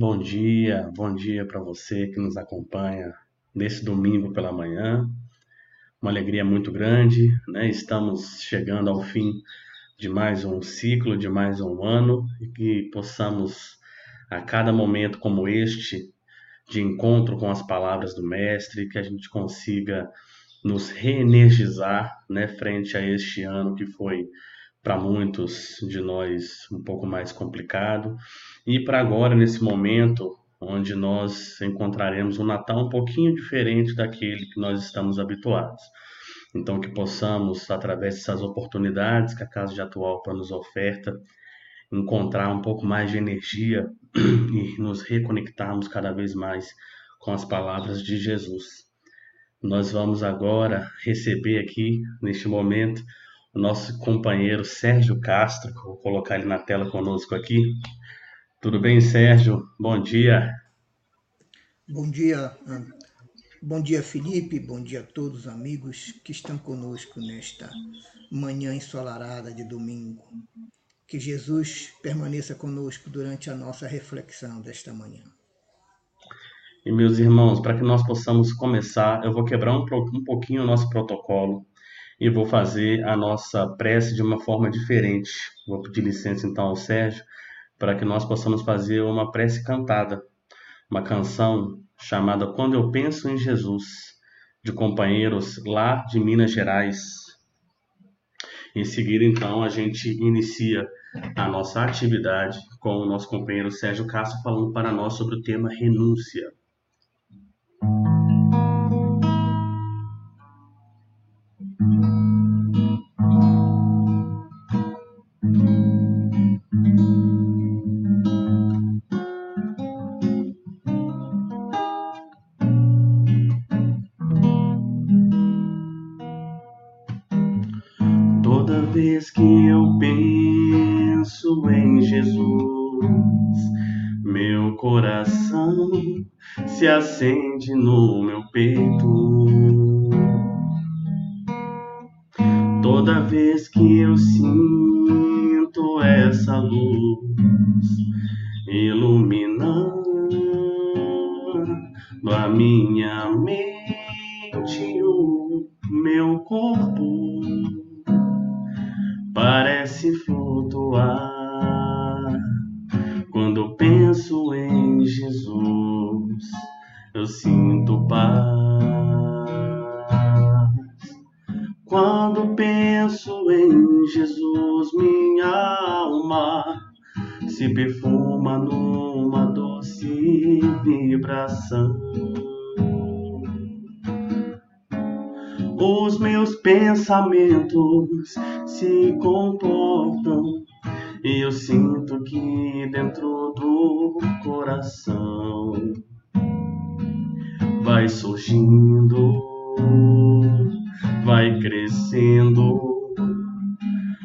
Bom dia, bom dia para você que nos acompanha nesse domingo pela manhã. Uma alegria muito grande, né? Estamos chegando ao fim de mais um ciclo, de mais um ano e que possamos a cada momento como este de encontro com as palavras do mestre, que a gente consiga nos reenergizar, né, frente a este ano que foi para muitos de nós um pouco mais complicado. E para agora, nesse momento, onde nós encontraremos um Natal um pouquinho diferente daquele que nós estamos habituados. Então, que possamos, através dessas oportunidades que a Casa de Atualpa nos oferta, encontrar um pouco mais de energia e nos reconectarmos cada vez mais com as palavras de Jesus. Nós vamos agora receber aqui, neste momento, o nosso companheiro Sérgio Castro, vou colocar ele na tela conosco aqui. Tudo bem, Sérgio? Bom dia. Bom dia, bom dia, Felipe. Bom dia a todos os amigos que estão conosco nesta manhã ensolarada de domingo. Que Jesus permaneça conosco durante a nossa reflexão desta manhã. E meus irmãos, para que nós possamos começar, eu vou quebrar um, um pouquinho o nosso protocolo e vou fazer a nossa prece de uma forma diferente. Vou pedir licença então ao Sérgio para que nós possamos fazer uma prece cantada, uma canção chamada Quando Eu Penso em Jesus, de companheiros lá de Minas Gerais. Em seguida, então, a gente inicia a nossa atividade com o nosso companheiro Sérgio Castro falando para nós sobre o tema renúncia. Crescendo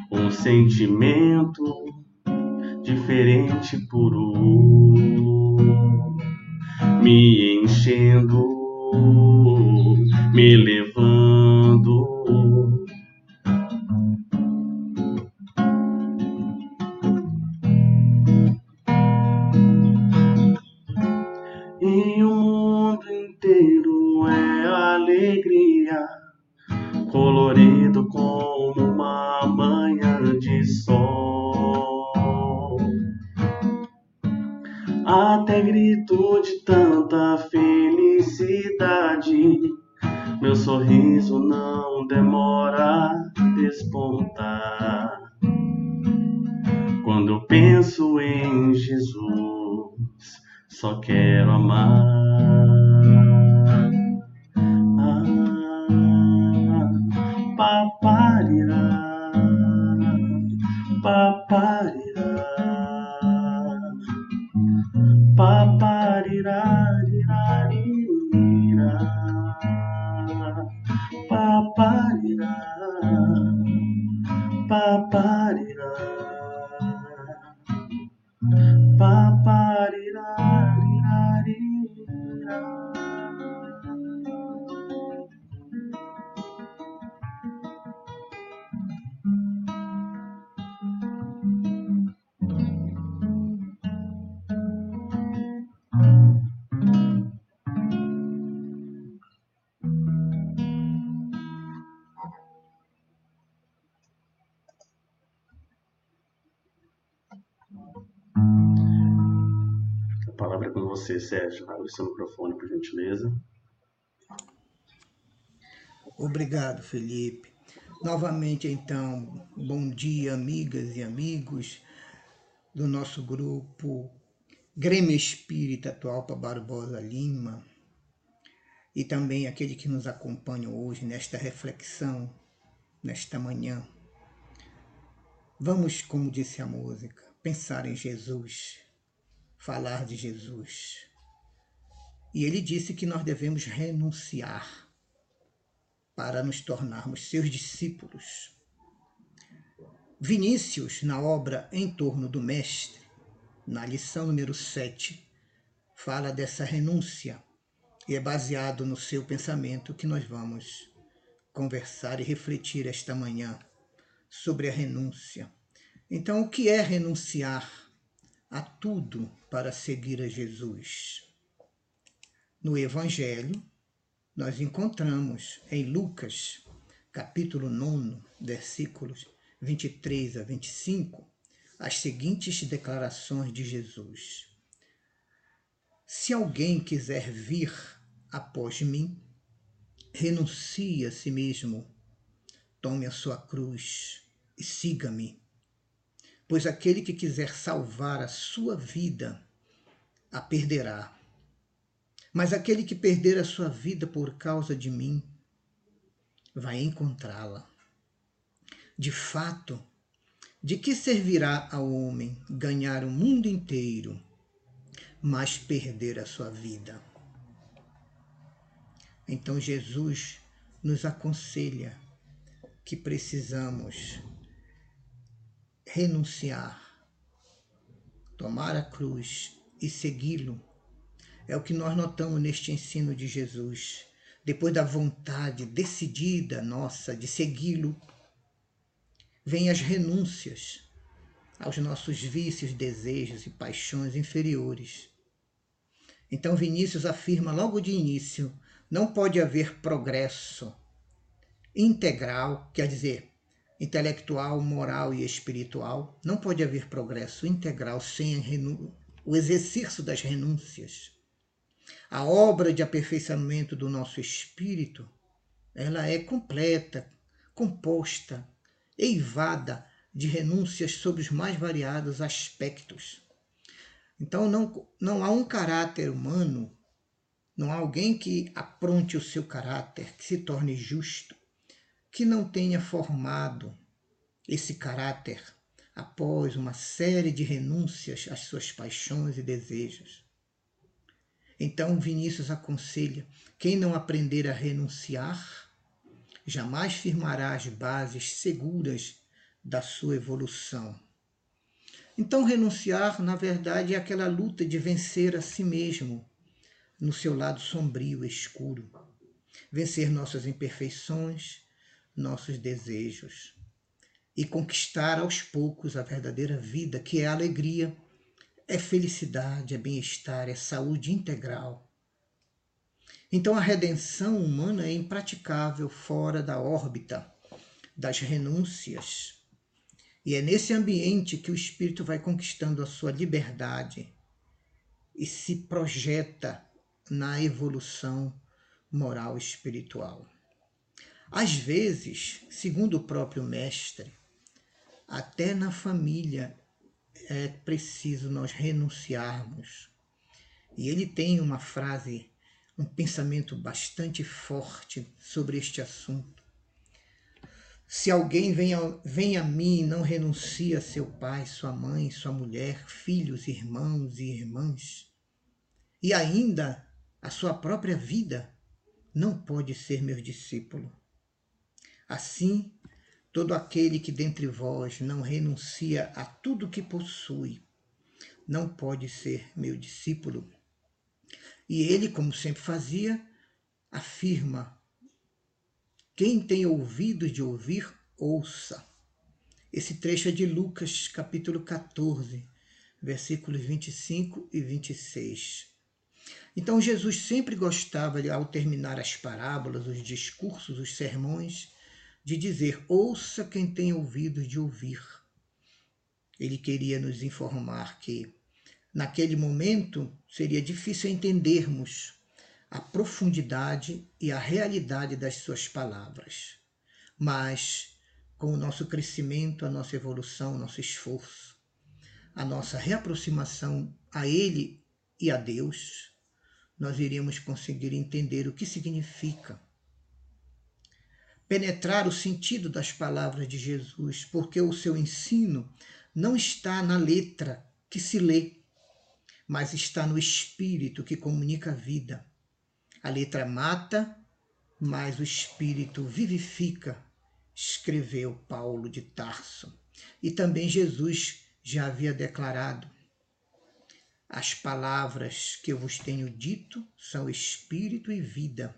um sentimento diferente puro, me enchendo, me levando você, Sérgio. Abre seu microfone, por gentileza. Obrigado, Felipe. Novamente, então, bom dia, amigas e amigos do nosso grupo Grêmio Espírita Atualpa Barbosa Lima e também aquele que nos acompanha hoje nesta reflexão, nesta manhã. Vamos, como disse a música, pensar em Jesus, falar de Jesus. E ele disse que nós devemos renunciar para nos tornarmos seus discípulos. Vinícius, na obra Em torno do Mestre, na lição número 7, fala dessa renúncia e é baseado no seu pensamento que nós vamos conversar e refletir esta manhã sobre a renúncia. Então, o que é renunciar a tudo para seguir a Jesus? No Evangelho, nós encontramos em Lucas, capítulo 9, versículos 23 a 25, as seguintes declarações de Jesus. Se alguém quiser vir após mim, renuncie a si mesmo, tome a sua cruz e siga-me. Pois aquele que quiser salvar a sua vida, a perderá mas aquele que perder a sua vida por causa de mim, vai encontrá-la. De fato, de que servirá ao homem ganhar o mundo inteiro, mas perder a sua vida? Então Jesus nos aconselha que precisamos renunciar, tomar a cruz e segui-lo é o que nós notamos neste ensino de Jesus. Depois da vontade decidida nossa de segui-lo, vêm as renúncias aos nossos vícios, desejos e paixões inferiores. Então Vinícius afirma logo de início: não pode haver progresso integral, quer dizer, intelectual, moral e espiritual, não pode haver progresso integral sem o exercício das renúncias. A obra de aperfeiçoamento do nosso espírito, ela é completa, composta, eivada de renúncias sobre os mais variados aspectos. Então não, não há um caráter humano, não há alguém que apronte o seu caráter, que se torne justo, que não tenha formado esse caráter após uma série de renúncias às suas paixões e desejos. Então Vinícius aconselha: quem não aprender a renunciar, jamais firmará as bases seguras da sua evolução. Então, renunciar, na verdade, é aquela luta de vencer a si mesmo no seu lado sombrio e escuro, vencer nossas imperfeições, nossos desejos e conquistar aos poucos a verdadeira vida, que é alegria é felicidade, é bem-estar, é saúde integral. Então a redenção humana é impraticável fora da órbita das renúncias. E é nesse ambiente que o espírito vai conquistando a sua liberdade e se projeta na evolução moral espiritual. Às vezes, segundo o próprio mestre, até na família é preciso nós renunciarmos. E ele tem uma frase, um pensamento bastante forte sobre este assunto. Se alguém vem a, vem a mim e não renuncia a seu pai, sua mãe, sua mulher, filhos, irmãos e irmãs, e ainda a sua própria vida, não pode ser meu discípulo. Assim, Todo aquele que dentre vós não renuncia a tudo que possui, não pode ser meu discípulo. E ele, como sempre fazia, afirma: quem tem ouvidos de ouvir, ouça. Esse trecho é de Lucas, capítulo 14, versículos 25 e 26. Então, Jesus sempre gostava, ao terminar as parábolas, os discursos, os sermões, de dizer: ouça quem tem ouvidos de ouvir. Ele queria nos informar que naquele momento seria difícil entendermos a profundidade e a realidade das suas palavras. Mas com o nosso crescimento, a nossa evolução, o nosso esforço, a nossa reaproximação a Ele e a Deus, nós iremos conseguir entender o que significa penetrar o sentido das palavras de Jesus, porque o seu ensino não está na letra que se lê, mas está no espírito que comunica a vida. A letra mata, mas o espírito vivifica, escreveu Paulo de Tarso. E também Jesus já havia declarado: As palavras que eu vos tenho dito são espírito e vida.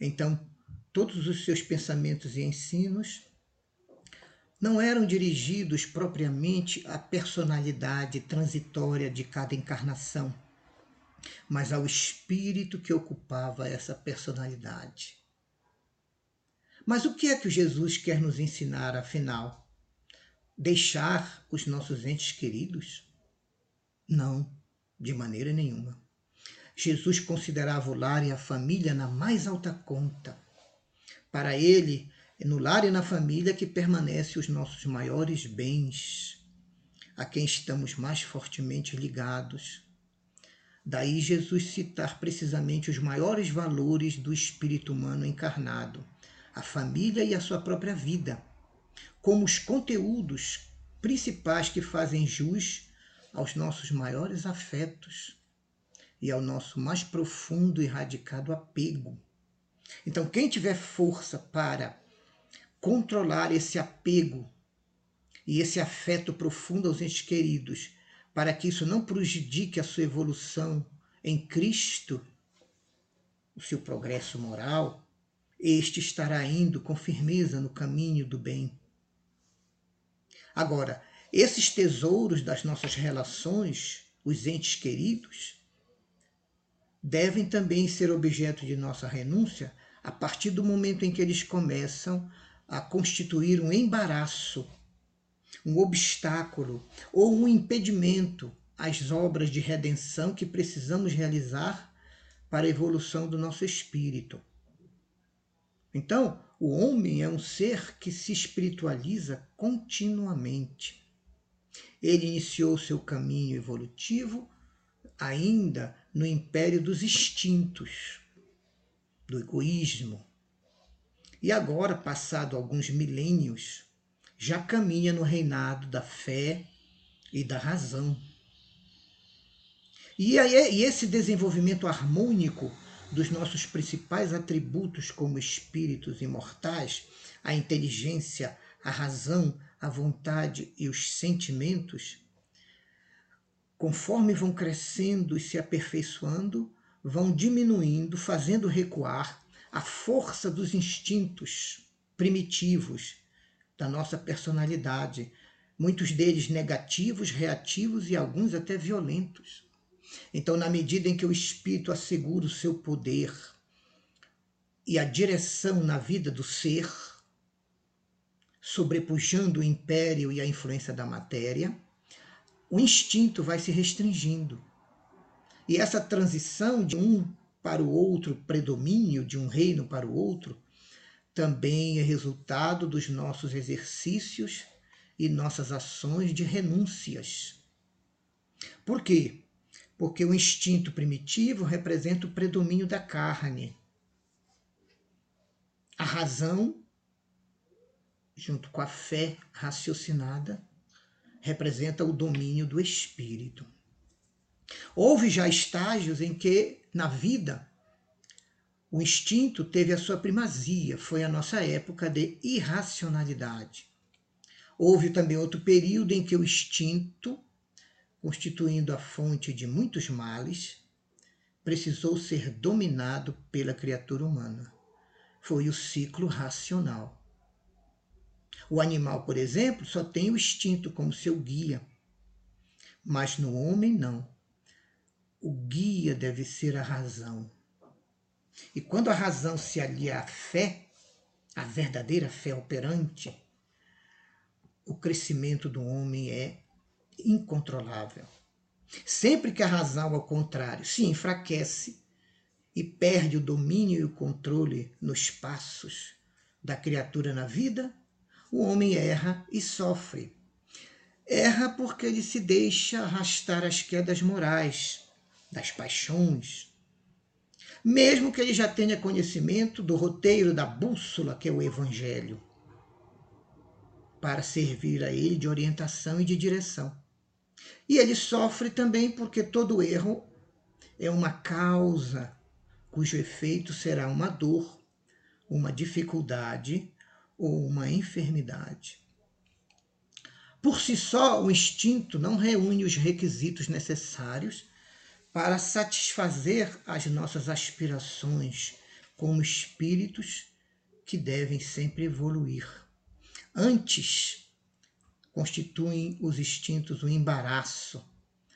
Então, todos os seus pensamentos e ensinos não eram dirigidos propriamente à personalidade transitória de cada encarnação, mas ao espírito que ocupava essa personalidade. Mas o que é que Jesus quer nos ensinar, afinal? Deixar os nossos entes queridos? Não, de maneira nenhuma. Jesus considerava o lar e a família na mais alta conta. Para ele, é no lar e na família que permanecem os nossos maiores bens, a quem estamos mais fortemente ligados. Daí Jesus citar precisamente os maiores valores do espírito humano encarnado, a família e a sua própria vida, como os conteúdos principais que fazem jus aos nossos maiores afetos e ao nosso mais profundo e radicado apego. Então, quem tiver força para controlar esse apego e esse afeto profundo aos entes queridos, para que isso não prejudique a sua evolução em Cristo, o seu progresso moral, este estará indo com firmeza no caminho do bem. Agora, esses tesouros das nossas relações, os entes queridos, devem também ser objeto de nossa renúncia a partir do momento em que eles começam a constituir um embaraço, um obstáculo ou um impedimento às obras de redenção que precisamos realizar para a evolução do nosso espírito. Então, o homem é um ser que se espiritualiza continuamente. Ele iniciou seu caminho evolutivo ainda no império dos instintos, do egoísmo. E agora, passado alguns milênios, já caminha no reinado da fé e da razão. E, e esse desenvolvimento harmônico dos nossos principais atributos como espíritos imortais, a inteligência, a razão, a vontade e os sentimentos, conforme vão crescendo e se aperfeiçoando, vão diminuindo, fazendo recuar a força dos instintos primitivos da nossa personalidade, muitos deles negativos, reativos e alguns até violentos. Então, na medida em que o espírito assegura o seu poder e a direção na vida do ser, sobrepujando o império e a influência da matéria, o instinto vai se restringindo. E essa transição de um para o outro, predomínio de um reino para o outro, também é resultado dos nossos exercícios e nossas ações de renúncias. Por quê? Porque o instinto primitivo representa o predomínio da carne. A razão, junto com a fé raciocinada, representa o domínio do espírito. Houve já estágios em que, na vida, o instinto teve a sua primazia, foi a nossa época de irracionalidade. Houve também outro período em que o instinto, constituindo a fonte de muitos males, precisou ser dominado pela criatura humana. Foi o ciclo racional. O animal, por exemplo, só tem o instinto como seu guia, mas no homem não. O guia deve ser a razão. E quando a razão se alia à fé, a verdadeira fé operante, o crescimento do homem é incontrolável. Sempre que a razão, ao contrário, se enfraquece e perde o domínio e o controle nos passos da criatura na vida, o homem erra e sofre. Erra porque ele se deixa arrastar às quedas morais, das paixões, mesmo que ele já tenha conhecimento do roteiro da bússola que é o Evangelho, para servir a ele de orientação e de direção. E ele sofre também porque todo erro é uma causa cujo efeito será uma dor, uma dificuldade ou uma enfermidade. Por si só, o instinto não reúne os requisitos necessários para satisfazer as nossas aspirações como espíritos que devem sempre evoluir. Antes, constituem os instintos um embaraço,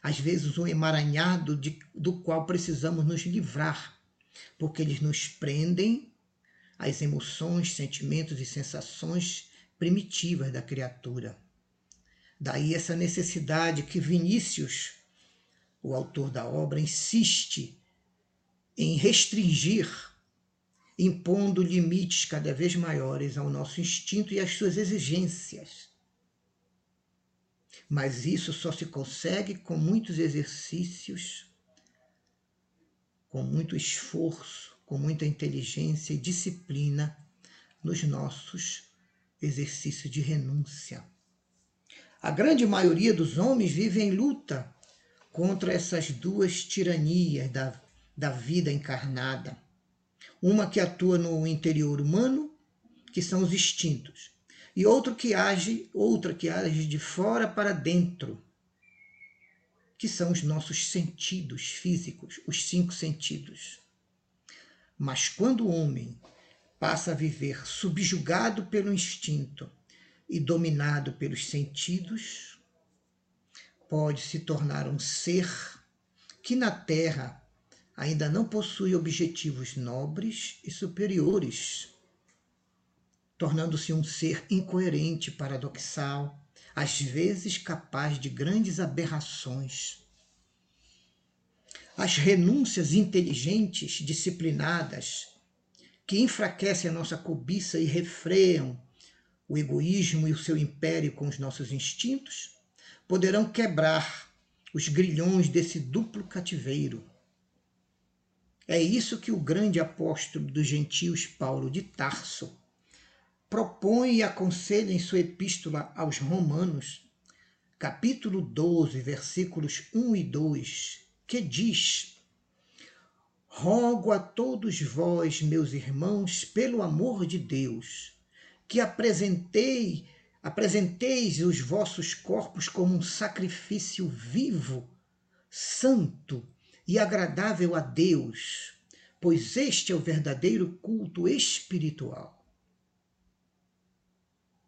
às vezes um emaranhado de, do qual precisamos nos livrar, porque eles nos prendem às emoções, sentimentos e sensações primitivas da criatura. Daí essa necessidade que Vinícius, o autor da obra, insiste em restringir, impondo limites cada vez maiores ao nosso instinto e às suas exigências. Mas isso só se consegue com muitos exercícios, com muito esforço, com muita inteligência e disciplina nos nossos exercícios de renúncia. A grande maioria dos homens vive em luta contra essas duas tiranias da, da vida encarnada. Uma que atua no interior humano, que são os instintos, e outro que age, outra que age de fora para dentro, que são os nossos sentidos físicos, os cinco sentidos. Mas quando o homem passa a viver subjugado pelo instinto, e dominado pelos sentidos, pode se tornar um ser que na Terra ainda não possui objetivos nobres e superiores, tornando-se um ser incoerente, paradoxal, às vezes capaz de grandes aberrações. As renúncias inteligentes, disciplinadas, que enfraquecem a nossa cobiça e refreiam o egoísmo e o seu império com os nossos instintos, poderão quebrar os grilhões desse duplo cativeiro. É isso que o grande apóstolo dos gentios, Paulo de Tarso, propõe e aconselha em sua epístola aos Romanos, capítulo 12, versículos 1 e 2, que diz: Rogo a todos vós, meus irmãos, pelo amor de Deus, que apresentei, apresenteis os vossos corpos como um sacrifício vivo, santo e agradável a Deus, pois este é o verdadeiro culto espiritual.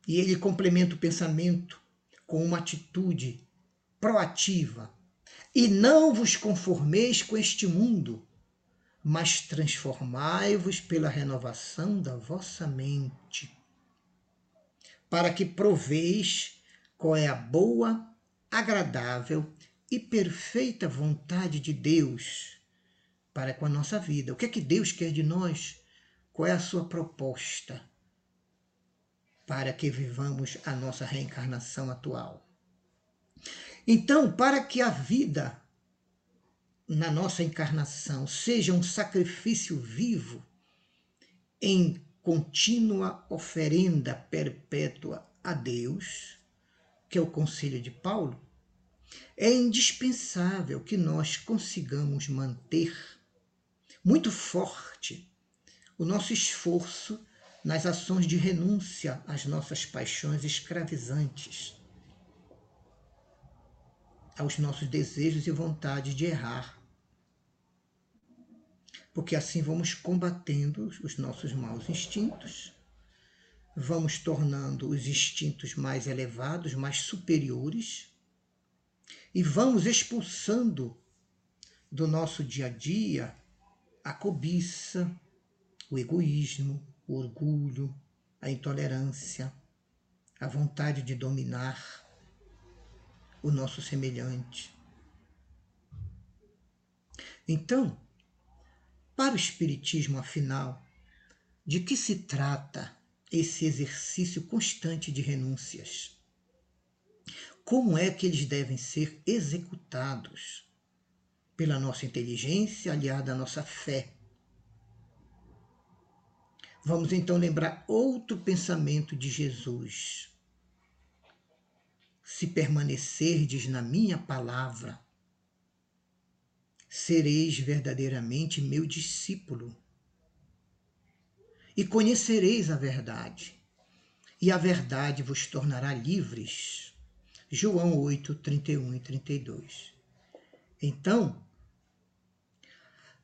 E ele complementa o pensamento com uma atitude proativa. E não vos conformeis com este mundo, mas transformai-vos pela renovação da vossa mente para que proveis qual é a boa, agradável e perfeita vontade de Deus para com a nossa vida. O que é que Deus quer de nós? Qual é a sua proposta para que vivamos a nossa reencarnação atual? Então, para que a vida na nossa encarnação seja um sacrifício vivo em contínua oferenda perpétua a Deus, que é o conselho de Paulo, é indispensável que nós consigamos manter muito forte o nosso esforço nas ações de renúncia às nossas paixões escravizantes, aos nossos desejos e vontades de errar, porque assim vamos combatendo os nossos maus instintos, vamos tornando os instintos mais elevados, mais superiores, e vamos expulsando do nosso dia a dia a cobiça, o egoísmo, o orgulho, a intolerância, a vontade de dominar, o nosso semelhante. Então, para o Espiritismo, afinal, de que se trata esse exercício constante de renúncias? Como é que eles devem ser executados? Pela nossa inteligência aliada à nossa fé. Vamos então lembrar outro pensamento de Jesus. Se permanecerdes na minha palavra, sereis verdadeiramente meu discípulo e conhecereis a verdade, e a verdade vos tornará livres. João 8, 31 e 32. Então,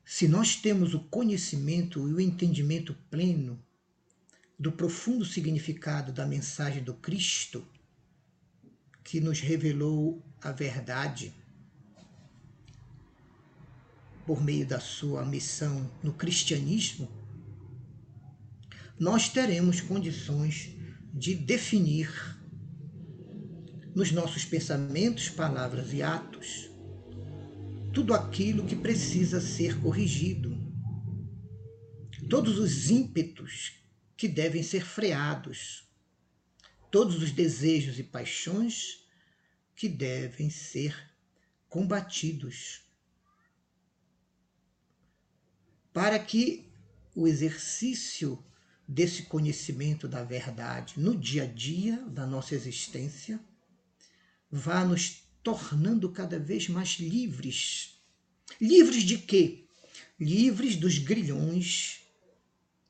se nós temos o conhecimento e o entendimento pleno do profundo significado da mensagem do Cristo, que nos revelou a verdade por meio da sua missão no cristianismo, nós teremos condições de definir nos nossos pensamentos, palavras e atos tudo aquilo que precisa ser corrigido, todos os ímpetos que devem ser freados, todos os desejos e paixões que devem ser combatidos, para que o exercício desse conhecimento da verdade no dia a dia da nossa existência, vá nos tornando cada vez mais livres. Livres de quê? Livres dos grilhões,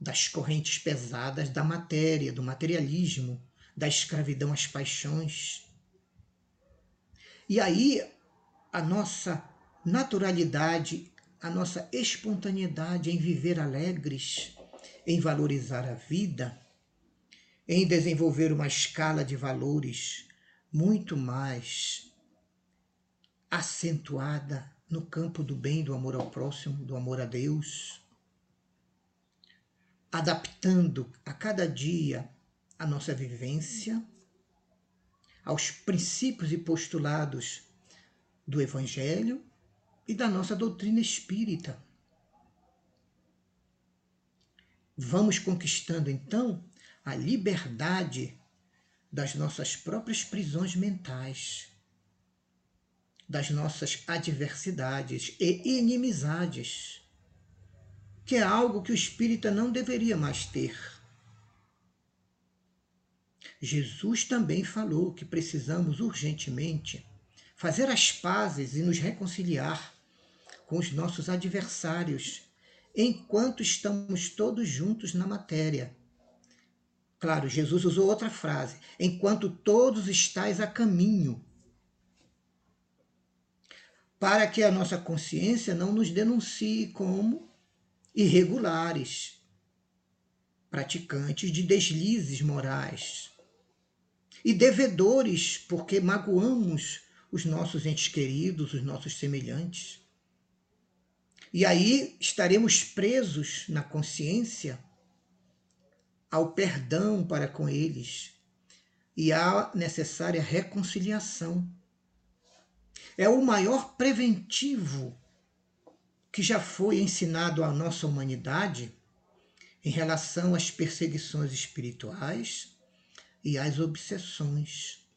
das correntes pesadas da matéria, do materialismo, da escravidão às paixões. E aí a nossa naturalidade, a nossa espontaneidade em viver alegres, em valorizar a vida, em desenvolver uma escala de valores muito mais acentuada no campo do bem, do amor ao próximo, do amor a Deus, adaptando a cada dia a nossa vivência aos princípios e postulados do Evangelho e da nossa doutrina espírita. Vamos conquistando então a liberdade das nossas próprias prisões mentais, das nossas adversidades e inimizades, que é algo que o espírita não deveria mais ter. Jesus também falou que precisamos urgentemente fazer as pazes e nos reconciliar com os nossos adversários enquanto estamos todos juntos na matéria. Claro, Jesus usou outra frase: enquanto todos estáis a caminho. Para que a nossa consciência não nos denuncie como irregulares, praticantes de deslizes morais e devedores, porque magoamos os nossos entes queridos, os nossos semelhantes. E aí estaremos presos na consciência ao perdão para com eles e à necessária reconciliação. É o maior preventivo que já foi ensinado à nossa humanidade em relação às perseguições espirituais e às obsessões.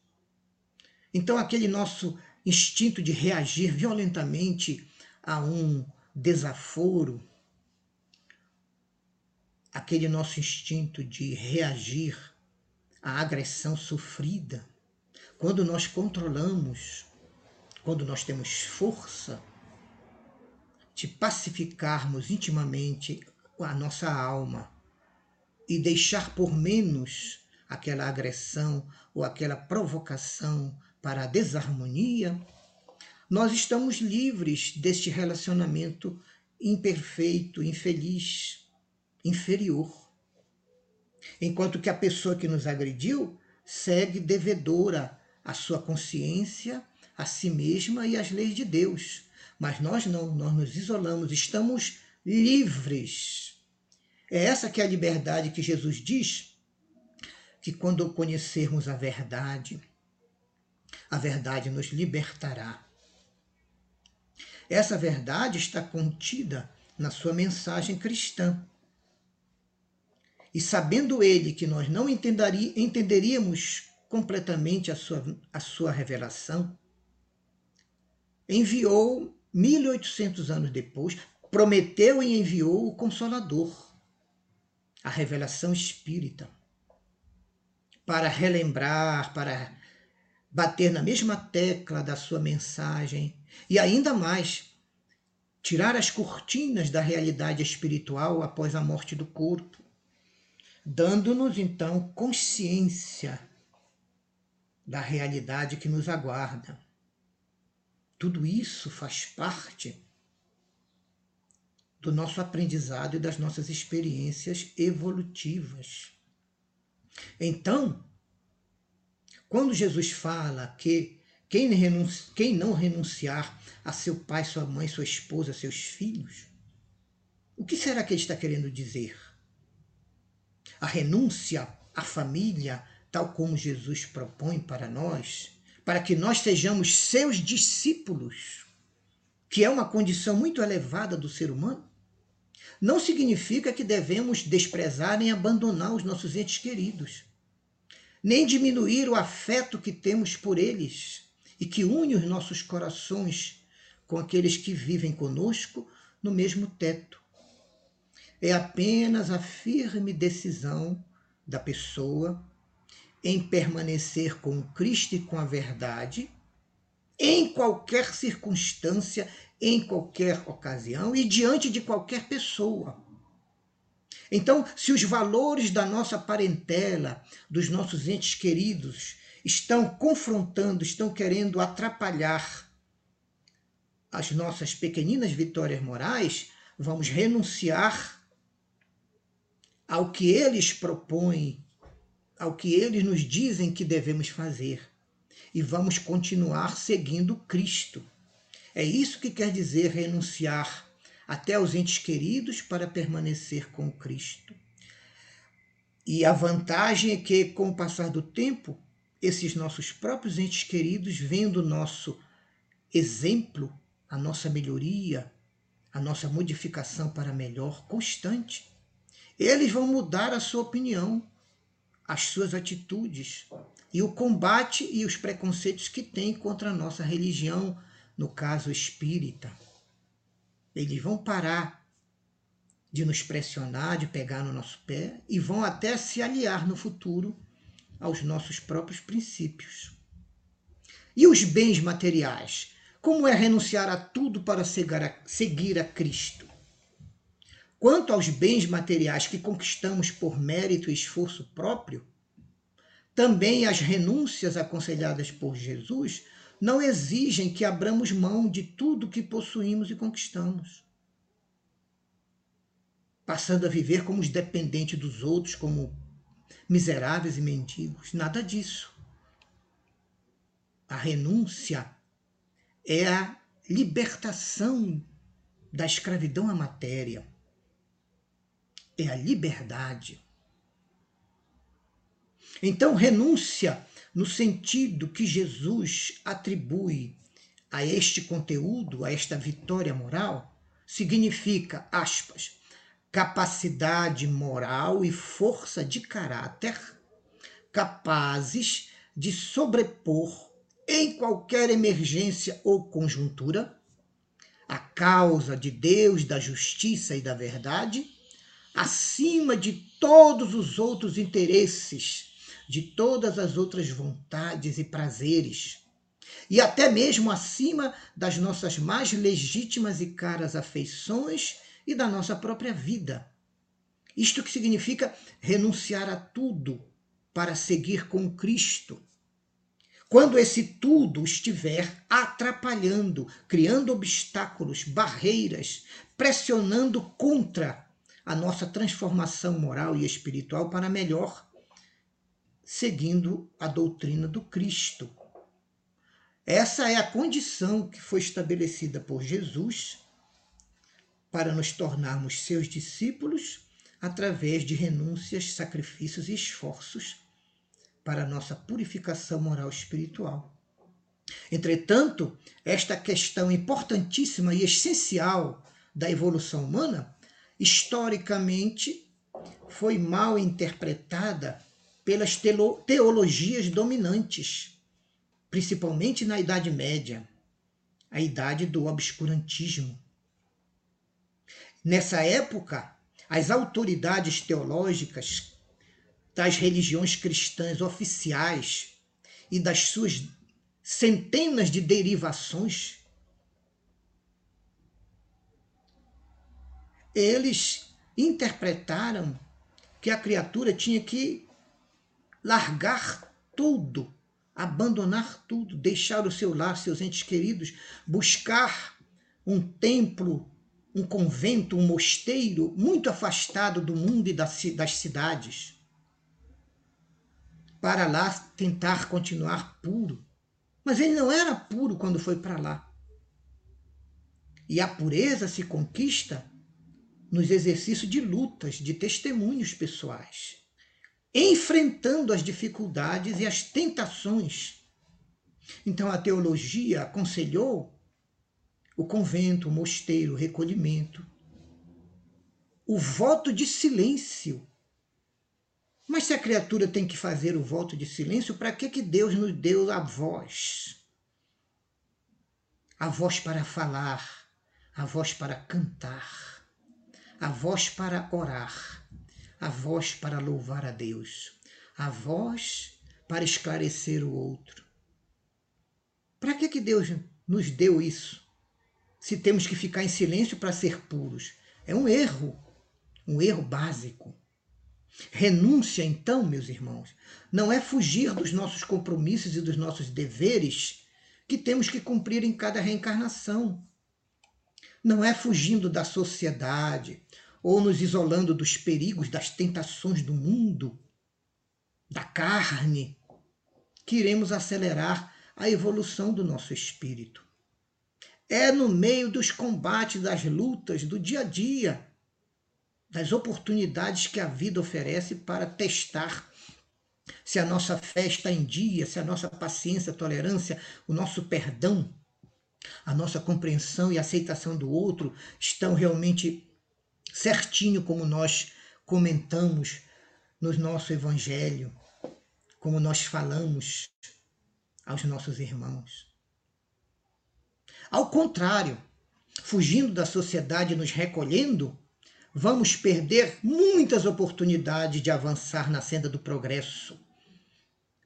Então, aquele nosso instinto de reagir violentamente a um desaforo, aquele nosso instinto de reagir à agressão sofrida, quando nós controlamos, quando nós temos força de pacificarmos intimamente a nossa alma e deixar por menos aquela agressão ou aquela provocação para a desarmonia, nós estamos livres deste relacionamento imperfeito, infeliz, inferior. Enquanto que a pessoa que nos agrediu segue devedora à sua consciência, a si mesma e às leis de Deus. Mas nós não, nós nos isolamos, estamos livres. É essa que é a liberdade que Jesus diz que quando conhecermos a verdade, A verdade nos libertará. Essa verdade está contida na sua mensagem cristã. E sabendo ele que nós não entenderíamos completamente a sua, a sua revelação, enviou 1800 anos depois, prometeu e enviou o Consolador, a revelação espírita, para relembrar, para bater na mesma tecla da sua mensagem e ainda mais tirar as cortinas da realidade espiritual após a morte do corpo, dando-nos então consciência da realidade que nos aguarda. Tudo isso faz parte do nosso aprendizado e das nossas experiências evolutivas. Então, quando Jesus fala que quem, quem não renunciar a seu pai, sua mãe, sua esposa, seus filhos, o que será que ele está querendo dizer? A renúncia à família, tal como Jesus propõe para nós, para que nós sejamos seus discípulos, que é uma condição muito elevada do ser humano, não significa que devemos desprezar nem abandonar os nossos entes queridos, nem diminuir o afeto que temos por eles e que une os nossos corações com aqueles que vivem conosco no mesmo teto. É apenas a firme decisão da pessoa em permanecer com Cristo e com a verdade, em qualquer circunstância, em qualquer ocasião e diante de qualquer pessoa. Então, se os valores da nossa parentela, dos nossos entes queridos, estão confrontando, estão querendo atrapalhar as nossas pequeninas vitórias morais, vamos renunciar ao que eles propõem ao que eles nos dizem que devemos fazer e vamos continuar seguindo Cristo. É isso que quer dizer renunciar até aos entes queridos para permanecer com Cristo. E a vantagem é que, com o passar do tempo, esses nossos próprios entes queridos, vendo o nosso exemplo, a nossa melhoria, a nossa modificação para melhor constante, eles vão mudar a sua opinião as suas atitudes e o combate e os preconceitos que tem contra a nossa religião, no caso espírita. Eles vão parar de nos pressionar, de pegar no nosso pé e vão até se aliar no futuro aos nossos próprios princípios. E os bens materiais? Como é renunciar a tudo para seguir a Cristo? Quanto aos bens materiais que conquistamos por mérito e esforço próprio, também as renúncias aconselhadas por Jesus não exigem que abramos mão de tudo que possuímos e conquistamos, passando a viver como os dependentes dos outros, como miseráveis e mendigos. Nada disso. A renúncia é a libertação da escravidão à matéria é a liberdade. Então, renúncia no sentido que Jesus atribui a este conteúdo, a esta vitória moral, significa, aspas, capacidade moral e força de caráter capazes de sobrepor em qualquer emergência ou conjuntura a causa de Deus, da justiça e da verdade acima de todos os outros interesses, de todas as outras vontades e prazeres, e até mesmo acima das nossas mais legítimas e caras afeições e da nossa própria vida. Isto que significa renunciar a tudo para seguir com Cristo. Quando esse tudo estiver atrapalhando, criando obstáculos, barreiras, pressionando contra a nossa transformação moral e espiritual para melhor, seguindo a doutrina do Cristo. Essa é a condição que foi estabelecida por Jesus para nos tornarmos seus discípulos através de renúncias, sacrifícios e esforços para nossa purificação moral espiritual. Entretanto, esta questão importantíssima e essencial da evolução humana, historicamente, foi mal interpretada pelas teologias dominantes, principalmente na Idade Média, a idade do obscurantismo. Nessa época, as autoridades teológicas das religiões cristãs oficiais e das suas centenas de derivações, eles interpretaram que a criatura tinha que largar tudo, abandonar tudo, deixar o seu lar, seus entes queridos, buscar um templo, um convento, um mosteiro muito afastado do mundo e das cidades, para lá tentar continuar puro. Mas ele não era puro quando foi para lá. E a pureza se conquista nos exercícios de lutas, de testemunhos pessoais, enfrentando as dificuldades e as tentações. Então a teologia aconselhou o convento, o mosteiro, o recolhimento, o voto de silêncio. Mas se a criatura tem que fazer o voto de silêncio, para que, que Deus nos deu a voz? A voz para falar, a voz para cantar a voz para orar, a voz para louvar a Deus, a voz para esclarecer o outro. Para que, que Deus nos deu isso? Se temos que ficar em silêncio para ser puros. É um erro, um erro básico. Renúncia, então, meus irmãos, não é fugir dos nossos compromissos e dos nossos deveres que temos que cumprir em cada reencarnação. Não é fugindo da sociedade ou nos isolando dos perigos, das tentações do mundo, da carne, que iremos acelerar a evolução do nosso espírito. É no meio dos combates, das lutas do dia a dia, das oportunidades que a vida oferece para testar se a nossa fé está em dia, se a nossa paciência, tolerância, o nosso perdão a nossa compreensão e aceitação do outro estão realmente certinho como nós comentamos no nosso evangelho, como nós falamos aos nossos irmãos. Ao contrário, fugindo da sociedade e nos recolhendo, vamos perder muitas oportunidades de avançar na senda do progresso,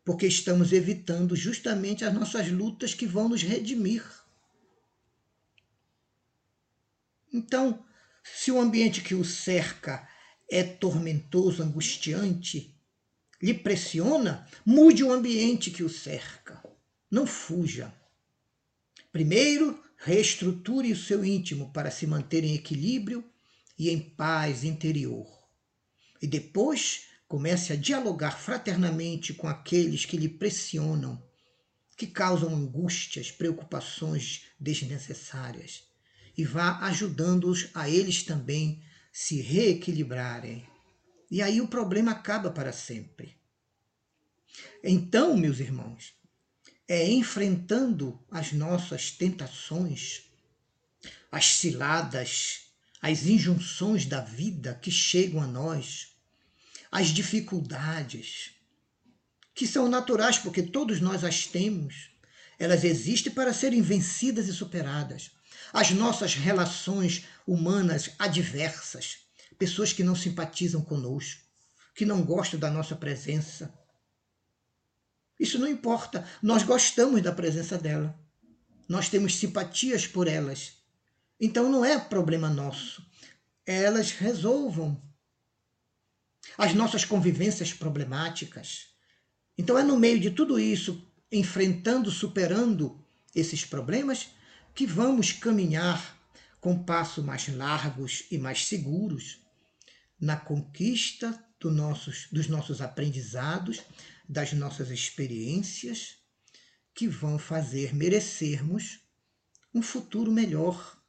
porque estamos evitando justamente as nossas lutas que vão nos redimir. Então, se o ambiente que o cerca é tormentoso, angustiante, lhe pressiona, mude o ambiente que o cerca. Não fuja. Primeiro, reestruture o seu íntimo para se manter em equilíbrio e em paz interior. E depois, comece a dialogar fraternamente com aqueles que lhe pressionam, que causam angústias, preocupações desnecessárias e vá ajudando-os a eles também se reequilibrarem. E aí o problema acaba para sempre. Então, meus irmãos, é enfrentando as nossas tentações, as ciladas, as injunções da vida que chegam a nós, as dificuldades, que são naturais porque todos nós as temos, elas existem para serem vencidas e superadas as nossas relações humanas adversas, pessoas que não simpatizam conosco, que não gostam da nossa presença. Isso não importa, nós gostamos da presença dela. Nós temos simpatias por elas. Então não é problema nosso. Elas resolvam as nossas convivências problemáticas. Então é no meio de tudo isso, enfrentando, superando esses problemas, que vamos caminhar com passos mais largos e mais seguros na conquista do nossos, dos nossos aprendizados, das nossas experiências, que vão fazer merecermos um futuro melhor,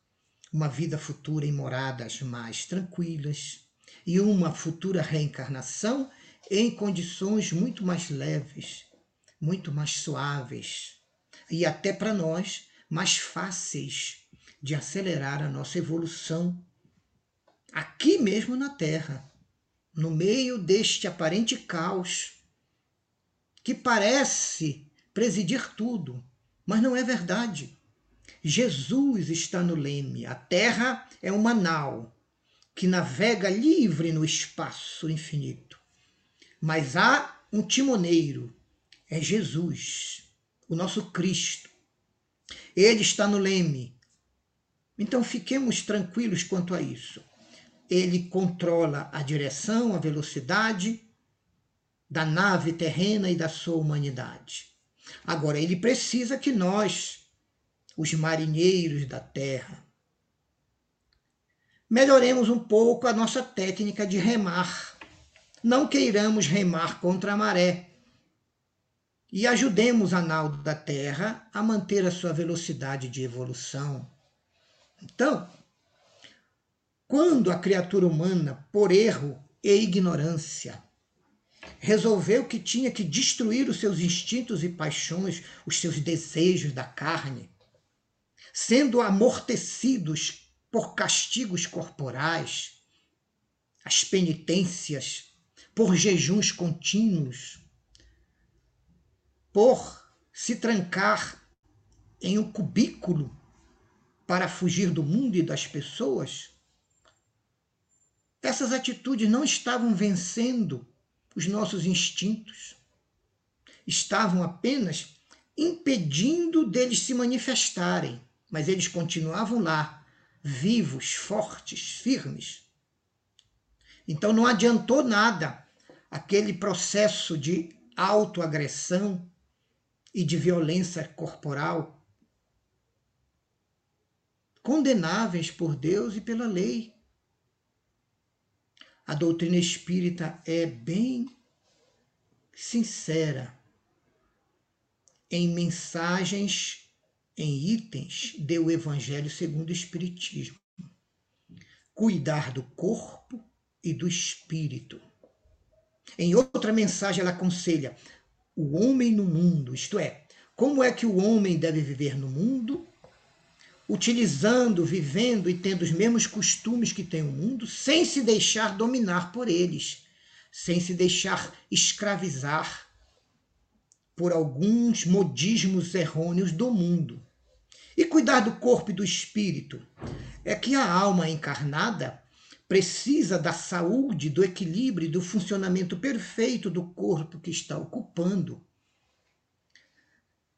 uma vida futura em moradas mais tranquilas e uma futura reencarnação em condições muito mais leves, muito mais suaves, e até para nós mais fáceis de acelerar a nossa evolução aqui mesmo na Terra, no meio deste aparente caos que parece presidir tudo, mas não é verdade. Jesus está no leme, a Terra é uma nau que navega livre no espaço infinito. Mas há um timoneiro, é Jesus, o nosso Cristo. Ele está no leme. Então fiquemos tranquilos quanto a isso. Ele controla a direção, a velocidade da nave terrena e da sua humanidade. Agora, ele precisa que nós, os marinheiros da terra, melhoremos um pouco a nossa técnica de remar. Não queiramos remar contra a maré. E ajudemos a nau da Terra a manter a sua velocidade de evolução. Então, quando a criatura humana, por erro e ignorância, resolveu que tinha que destruir os seus instintos e paixões, os seus desejos da carne, sendo amortecidos por castigos corporais, as penitências, por jejuns contínuos, por se trancar em um cubículo para fugir do mundo e das pessoas, essas atitudes não estavam vencendo os nossos instintos, estavam apenas impedindo deles se manifestarem, mas eles continuavam lá, vivos, fortes, firmes. Então não adiantou nada aquele processo de autoagressão e de violência corporal condenáveis por Deus e pela lei. A doutrina espírita é bem sincera em mensagens em itens do Evangelho segundo o Espiritismo. Cuidar do corpo e do espírito. Em outra mensagem, ela aconselha o homem no mundo, isto é, como é que o homem deve viver no mundo, utilizando, vivendo e tendo os mesmos costumes que tem o mundo, sem se deixar dominar por eles, sem se deixar escravizar por alguns modismos errôneos do mundo. E cuidar do corpo e do espírito é que a alma encarnada precisa da saúde, do equilíbrio do funcionamento perfeito do corpo que está ocupando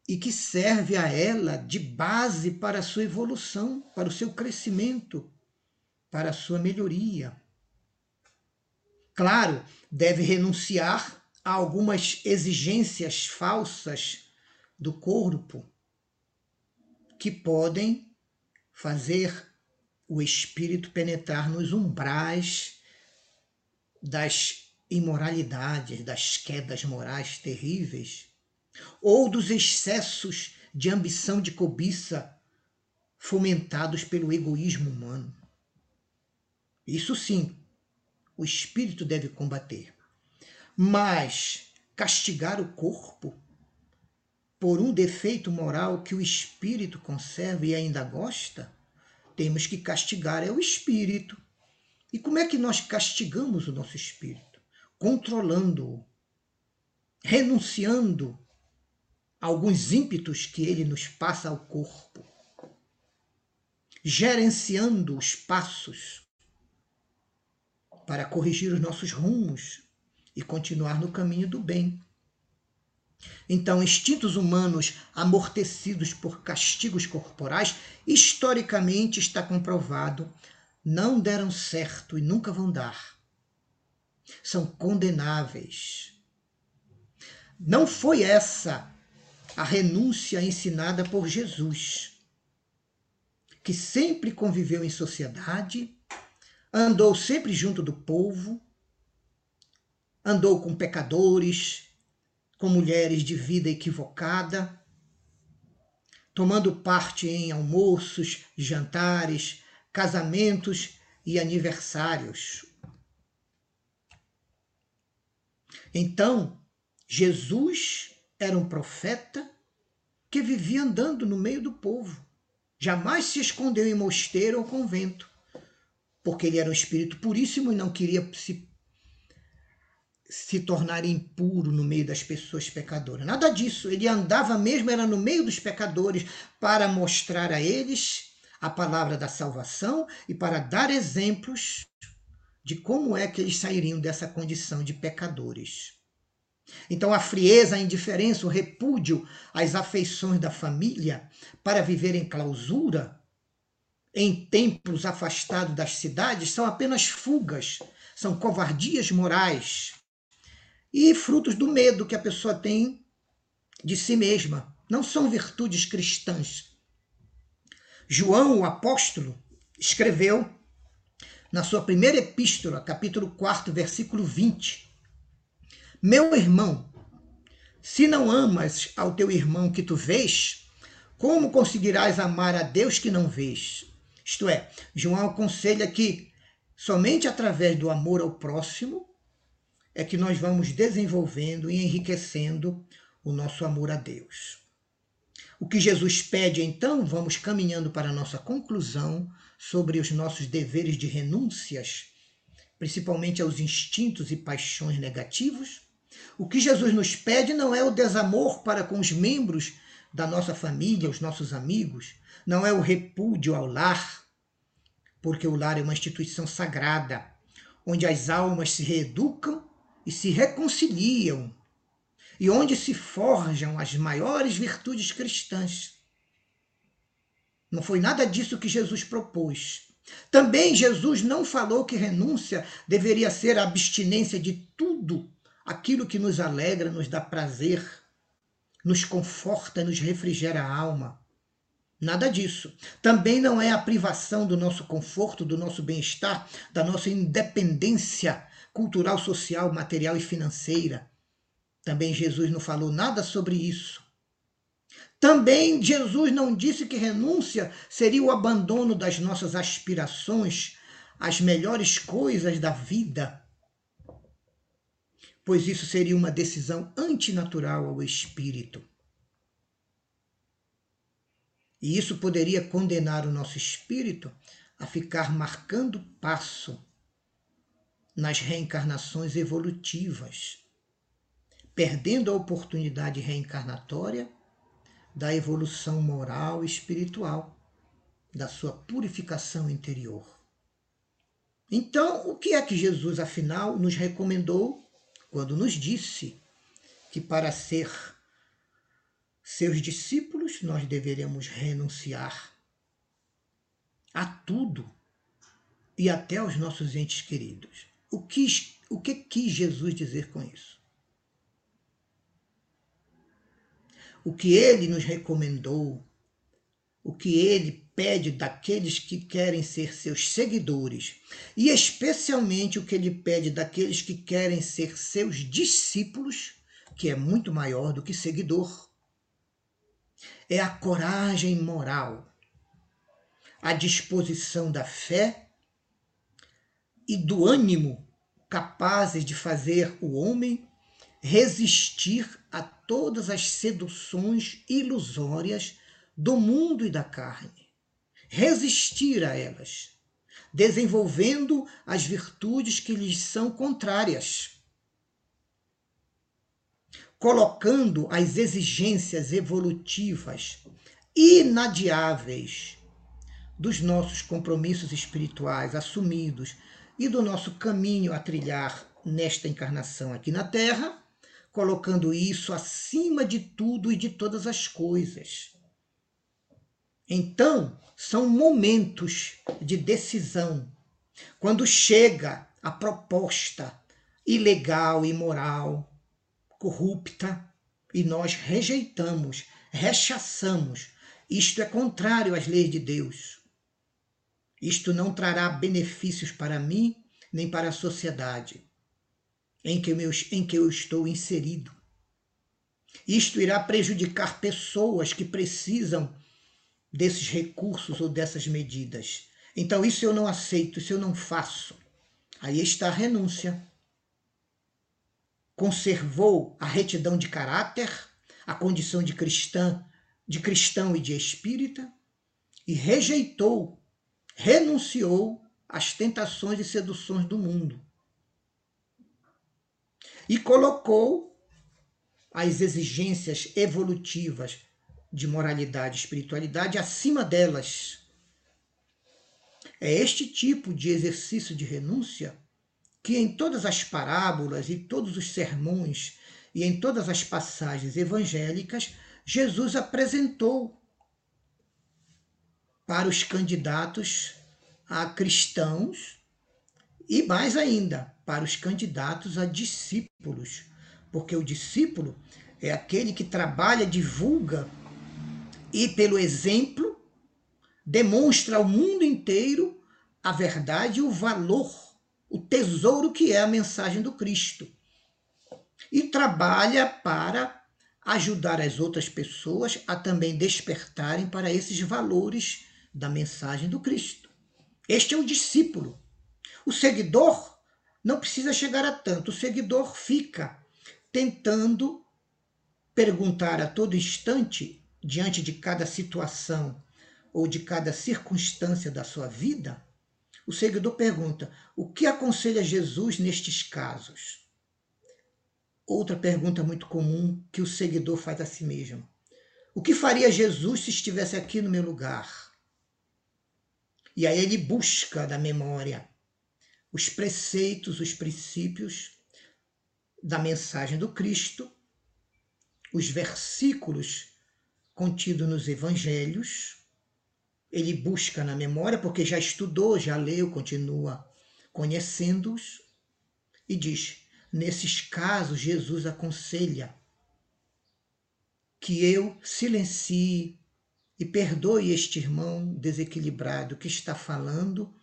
e que serve a ela de base para a sua evolução, para o seu crescimento, para a sua melhoria. Claro, deve renunciar a algumas exigências falsas do corpo que podem fazer o espírito penetrar nos umbrais das imoralidades, das quedas morais terríveis, ou dos excessos de ambição de cobiça fomentados pelo egoísmo humano. Isso sim, o espírito deve combater. Mas castigar o corpo por um defeito moral que o espírito conserva e ainda gosta, temos que castigar é o espírito. E como é que nós castigamos o nosso espírito? Controlando-o, renunciando a alguns ímpetos que ele nos passa ao corpo, gerenciando os passos para corrigir os nossos rumos e continuar no caminho do bem. Então, instintos humanos amortecidos por castigos corporais, historicamente está comprovado, não deram certo e nunca vão dar. São condenáveis. Não foi essa a renúncia ensinada por Jesus, que sempre conviveu em sociedade, andou sempre junto do povo, andou com pecadores, com mulheres de vida equivocada, tomando parte em almoços, jantares, casamentos e aniversários. Então, Jesus era um profeta porque vivia andando no meio do povo. Jamais se escondeu em mosteiro ou convento, porque ele era um espírito puríssimo e não queria se, se tornar impuro no meio das pessoas pecadoras. Nada disso. Ele andava mesmo, era no meio dos pecadores, para mostrar a eles a palavra da salvação e para dar exemplos de como é que eles sairiam dessa condição de pecadores. Então, a frieza, a indiferença, o repúdio às afeições da família para viver em clausura, em templos afastados das cidades, são apenas fugas, são covardias morais e frutos do medo que a pessoa tem de si mesma. Não são virtudes cristãs. João, o apóstolo, escreveu na sua primeira epístola, capítulo 4, versículo 20. Meu irmão, se não amas ao teu irmão que tu vês, como conseguirás amar a Deus que não vês? Isto é, João aconselha que somente através do amor ao próximo é que nós vamos desenvolvendo e enriquecendo o nosso amor a Deus. O que Jesus pede, então, vamos caminhando para a nossa conclusão sobre os nossos deveres de renúncias, principalmente aos instintos e paixões negativos. O que Jesus nos pede não é o desamor para com os membros da nossa família, os nossos amigos, não é o repúdio ao lar, porque o lar é uma instituição sagrada, onde as almas se reeducam e se reconciliam e onde se forjam as maiores virtudes cristãs. Não foi nada disso que Jesus propôs. Também Jesus não falou que renúncia deveria ser a abstinência de tudo aquilo que nos alegra, nos dá prazer, nos conforta, nos refrigera a alma. Nada disso. Também não é a privação do nosso conforto, do nosso bem-estar, da nossa independência cultural, social, material e financeira. Também Jesus não falou nada sobre isso. Também Jesus não disse que renúncia seria o abandono das nossas aspirações às melhores coisas da vida, pois isso seria uma decisão antinatural ao espírito. E isso poderia condenar o nosso espírito a ficar marcando passo nas reencarnações evolutivas perdendo a oportunidade reencarnatória da evolução moral e espiritual, da sua purificação interior. Então, o que é que Jesus, afinal, nos recomendou quando nos disse que para ser seus discípulos nós deveremos renunciar a tudo e até aos nossos entes queridos? O que, o que quis Jesus dizer com isso? o que ele nos recomendou, o que ele pede daqueles que querem ser seus seguidores, e especialmente o que ele pede daqueles que querem ser seus discípulos, que é muito maior do que seguidor. É a coragem moral, a disposição da fé e do ânimo capazes de fazer o homem resistir a todas as seduções ilusórias do mundo e da carne. Resistir a elas, desenvolvendo as virtudes que lhes são contrárias. Colocando as exigências evolutivas inadiáveis dos nossos compromissos espirituais assumidos e do nosso caminho a trilhar nesta encarnação aqui na Terra colocando isso acima de tudo e de todas as coisas. Então, são momentos de decisão. Quando chega a proposta ilegal, imoral, corrupta, e nós rejeitamos, rechaçamos, isto é contrário às leis de Deus. Isto não trará benefícios para mim nem para a sociedade em que, eu, em que eu estou inserido. Isto irá prejudicar pessoas que precisam desses recursos ou dessas medidas. Então, isso eu não aceito, isso eu não faço. Aí está a renúncia. Conservou a retidão de caráter, a condição de cristã de cristão e de espírita e rejeitou, renunciou às tentações e seduções do mundo. E colocou as exigências evolutivas de moralidade e espiritualidade acima delas. É este tipo de exercício de renúncia que em todas as parábolas e todos os sermões e em todas as passagens evangélicas Jesus apresentou para os candidatos a cristãos e mais ainda para os candidatos a discípulos, porque o discípulo é aquele que trabalha, divulga e, pelo exemplo, demonstra ao mundo inteiro a verdade e o valor, o tesouro que é a mensagem do Cristo. E trabalha para ajudar as outras pessoas a também despertarem para esses valores da mensagem do Cristo. Este é o discípulo. O seguidor não precisa chegar a tanto, o seguidor fica tentando perguntar a todo instante diante de cada situação ou de cada circunstância da sua vida, o seguidor pergunta: o que aconselha Jesus nestes casos? Outra pergunta muito comum que o seguidor faz a si mesmo: o que faria Jesus se estivesse aqui no meu lugar? E aí ele busca da memória os preceitos, os princípios da mensagem do Cristo, os versículos contido nos evangelhos. Ele busca na memória, porque já estudou, já leu, continua conhecendo-os, e diz: nesses casos, Jesus aconselha que eu silencie e perdoe este irmão desequilibrado que está falando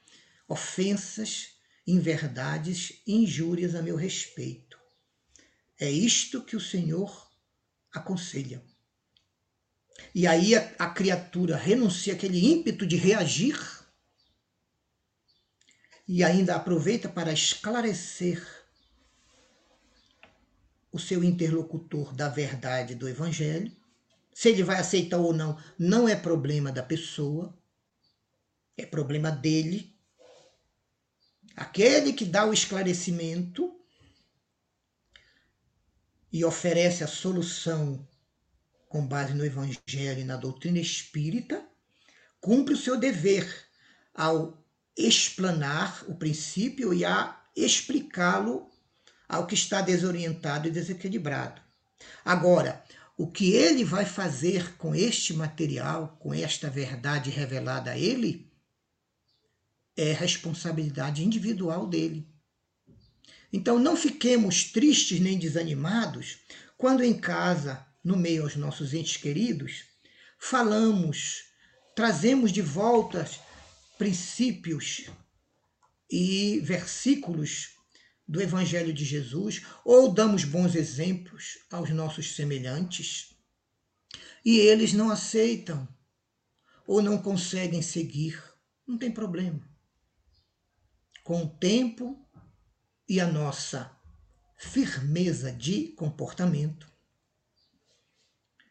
ofensas, inverdades injúrias a meu respeito. É isto que o Senhor aconselha. E aí a, a criatura renuncia aquele ímpeto de reagir e ainda aproveita para esclarecer o seu interlocutor da verdade do Evangelho. Se ele vai aceitar ou não, não é problema da pessoa, é problema dele. Aquele que dá o esclarecimento e oferece a solução com base no Evangelho e na doutrina espírita, cumpre o seu dever ao explanar o princípio e a explicá-lo ao que está desorientado e desequilibrado. Agora, o que ele vai fazer com este material, com esta verdade revelada a ele, é responsabilidade individual dele. Então, não fiquemos tristes nem desanimados quando em casa no meio aos nossos entes queridos, falamos, trazemos de volta princípios e versículos do Evangelho de Jesus, ou damos bons exemplos aos nossos semelhantes, e eles não aceitam ou não conseguem seguir, não tem problema. Com o tempo e a nossa firmeza de comportamento,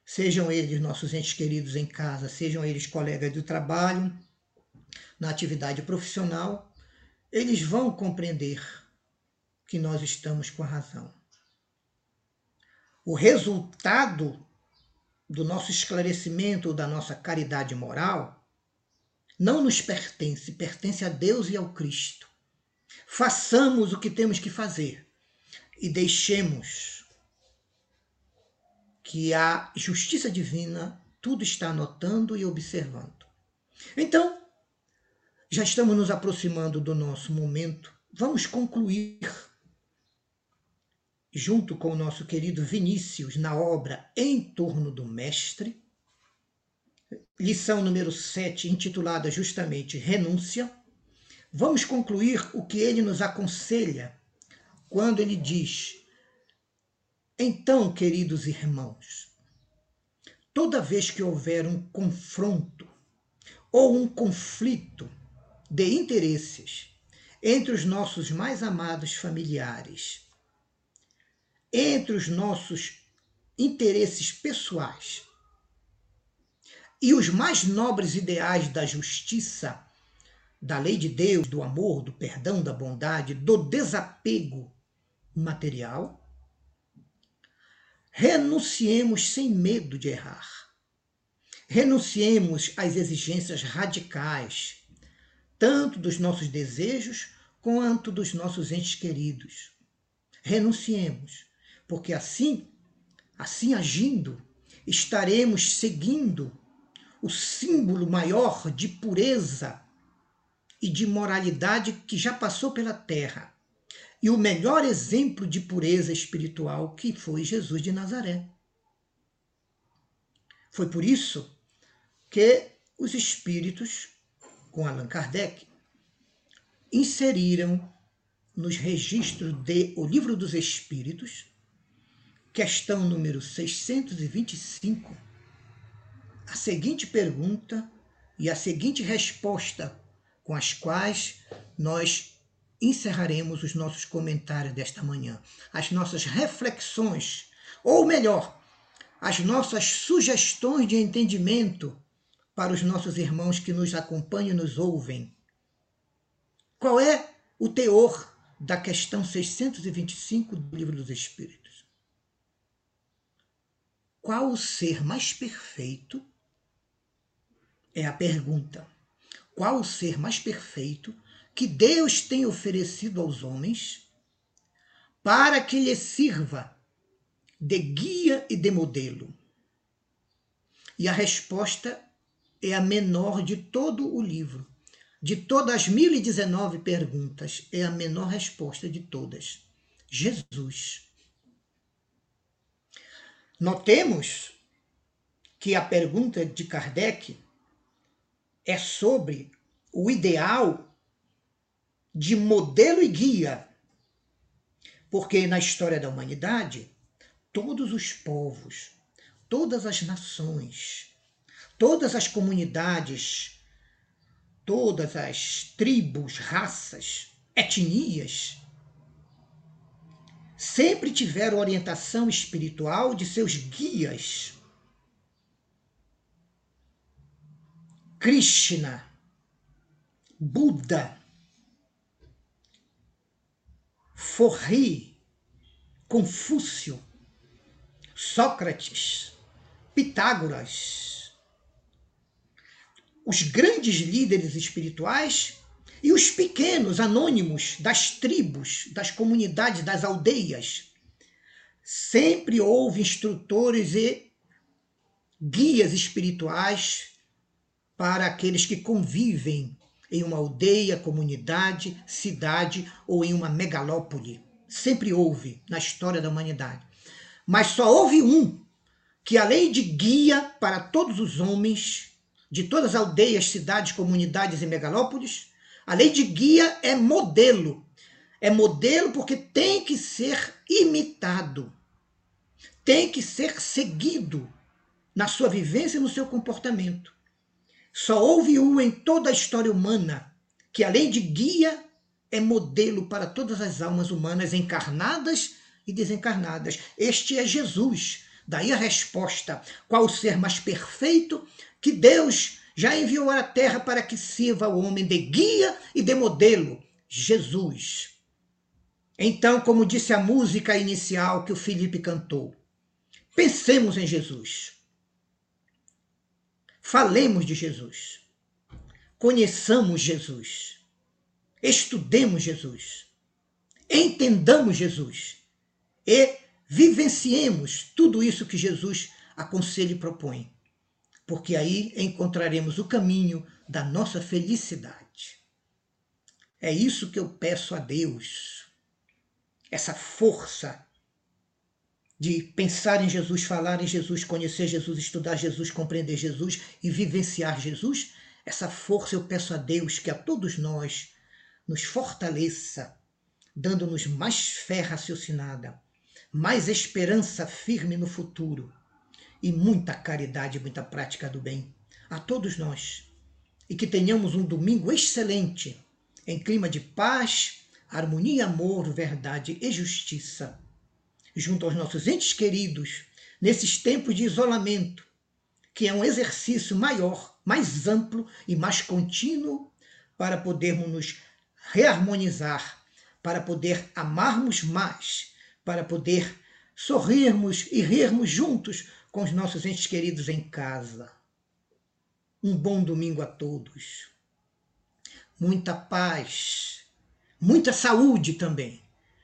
sejam eles nossos entes queridos em casa, sejam eles colegas do trabalho, na atividade profissional, eles vão compreender que nós estamos com a razão. O resultado do nosso esclarecimento da nossa caridade moral não nos pertence, pertence a Deus e ao Cristo. Façamos o que temos que fazer e deixemos que a justiça divina tudo está anotando e observando. Então, já estamos nos aproximando do nosso momento. Vamos concluir, junto com o nosso querido Vinícius, na obra Em Torno do Mestre, lição número 7, intitulada justamente Renúncia. Vamos concluir o que ele nos aconselha quando ele diz então, queridos irmãos, toda vez que houver um confronto ou um conflito de interesses entre os nossos mais amados familiares, entre os nossos interesses pessoais e os mais nobres ideais da justiça, da lei de Deus, do amor, do perdão, da bondade, do desapego material, renunciemos sem medo de errar. Renunciemos às exigências radicais, tanto dos nossos desejos quanto dos nossos entes queridos. Renunciemos, porque assim, assim agindo, estaremos seguindo o símbolo maior de pureza e de moralidade que já passou pela terra, e o melhor exemplo de pureza espiritual que foi Jesus de Nazaré. Foi por isso que os espíritos, com Allan Kardec, inseriram nos registros de O Livro dos Espíritos, questão número 625, a seguinte pergunta e a seguinte resposta, com as quais nós encerraremos os nossos comentários desta manhã, as nossas reflexões, ou melhor, as nossas sugestões de entendimento para os nossos irmãos que nos acompanham e nos ouvem. Qual é o teor da questão 625 do Livro dos Espíritos? Qual o ser mais perfeito? É a pergunta. Qual o ser mais perfeito que Deus tem oferecido aos homens para que lhe sirva de guia e de modelo? E a resposta é a menor de todo o livro. De todas as 1019 perguntas, é a menor resposta de todas: Jesus. Notemos que a pergunta de Kardec é sobre o ideal de modelo e guia. Porque na história da humanidade, todos os povos, todas as nações, todas as comunidades, todas as tribos, raças, etnias, sempre tiveram orientação espiritual de seus guias. Krishna, Buda, Forri, Confúcio, Sócrates, Pitágoras, os grandes líderes espirituais e os pequenos anônimos das tribos, das comunidades, das aldeias. Sempre houve instrutores e guias espirituais para aqueles que convivem em uma aldeia, comunidade, cidade ou em uma megalópole. Sempre houve na história da humanidade. Mas só houve um que, além de guia para todos os homens, de todas as aldeias, cidades, comunidades e megalópolis, além de guia, é modelo. É modelo porque tem que ser imitado, tem que ser seguido na sua vivência e no seu comportamento. Só houve um em toda a história humana que, além de guia, é modelo para todas as almas humanas encarnadas e desencarnadas. Este é Jesus. Daí a resposta: qual o ser mais perfeito que Deus já enviou à Terra para que sirva ao homem de guia e de modelo? Jesus. Então, como disse a música inicial que o Felipe cantou, pensemos em Jesus. Falemos de Jesus. Conheçamos Jesus. Estudemos Jesus. Entendamos Jesus. E vivenciemos tudo isso que Jesus aconselha e propõe. Porque aí encontraremos o caminho da nossa felicidade. É isso que eu peço a Deus. Essa força de pensar em Jesus, falar em Jesus, conhecer Jesus, estudar Jesus, compreender Jesus e vivenciar Jesus, essa força eu peço a Deus que a todos nós nos fortaleça, dando-nos mais fé raciocinada, mais esperança firme no futuro e muita caridade, muita prática do bem a todos nós. E que tenhamos um domingo excelente, em clima de paz, harmonia, amor, verdade e justiça junto aos nossos entes queridos, nesses tempos de isolamento, que é um exercício maior, mais amplo e mais contínuo para podermos nos reharmonizar, para poder amarmos mais, para poder sorrirmos e rirmos juntos com os nossos entes queridos em casa. Um bom domingo a todos. Muita paz, muita saúde também.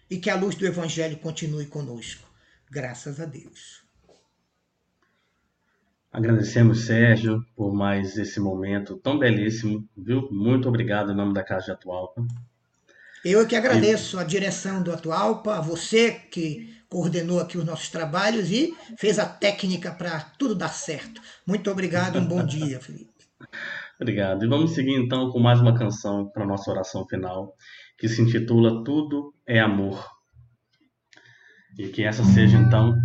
E que a luz do Evangelho continue conosco. Graças a Deus. Agradecemos, Sérgio, por mais esse momento tão belíssimo, viu? Muito obrigado em nome da Casa de Atualpa. Eu é que agradeço a direção do Atualpa, a você que coordenou aqui os nossos trabalhos e fez a técnica para tudo dar certo. Muito obrigado, um bom dia, Felipe. Obrigado. E vamos seguir então com mais uma canção para nossa oração final, que se intitula Tudo é Amor. E que essa seja então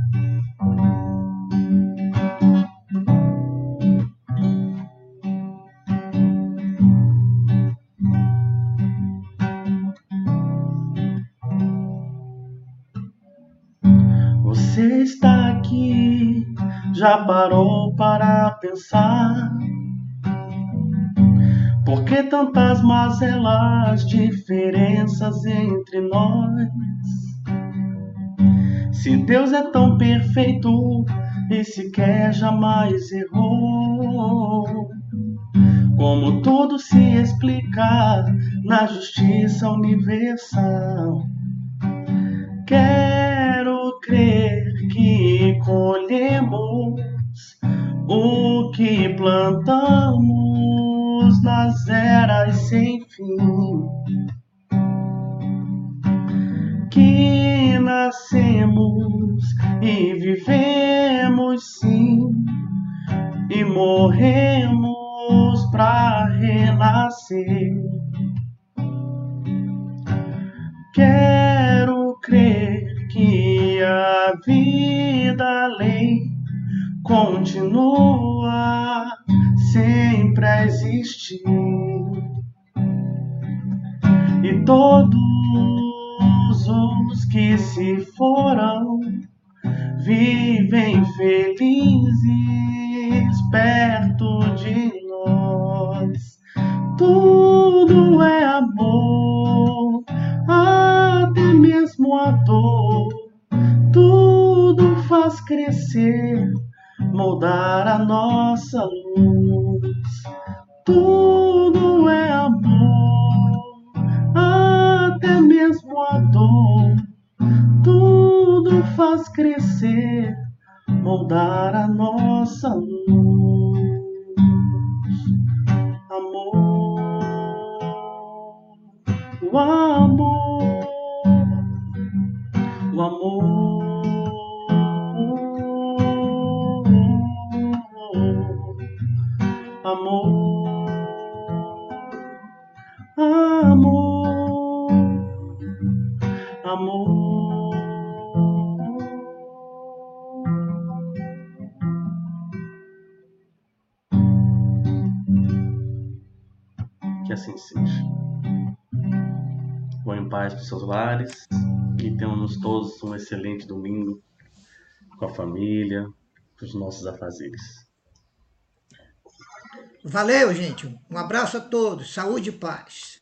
já parou para pensar? Por que tantas mazelas, diferenças entre nós? Se Deus é tão perfeito e sequer jamais errou, como tudo se explica na justiça universal? Quero crer que colhemos o que plantamos nas eras sem fim. Que nascemos e vivemos sim, e morremos para renascer. Quero crer que a vida além continua sempre a existir. E todos os que se foram vivem felizes perto de nós. Moldar a nossa luz. Tudo é amor, até mesmo a dor. Tudo faz crescer, moldar a nossa luz. Seus lares e tenhamos todos um excelente domingo com a família, com os nossos afazeres. Valeu, gente. Um abraço a todos. Saúde e paz.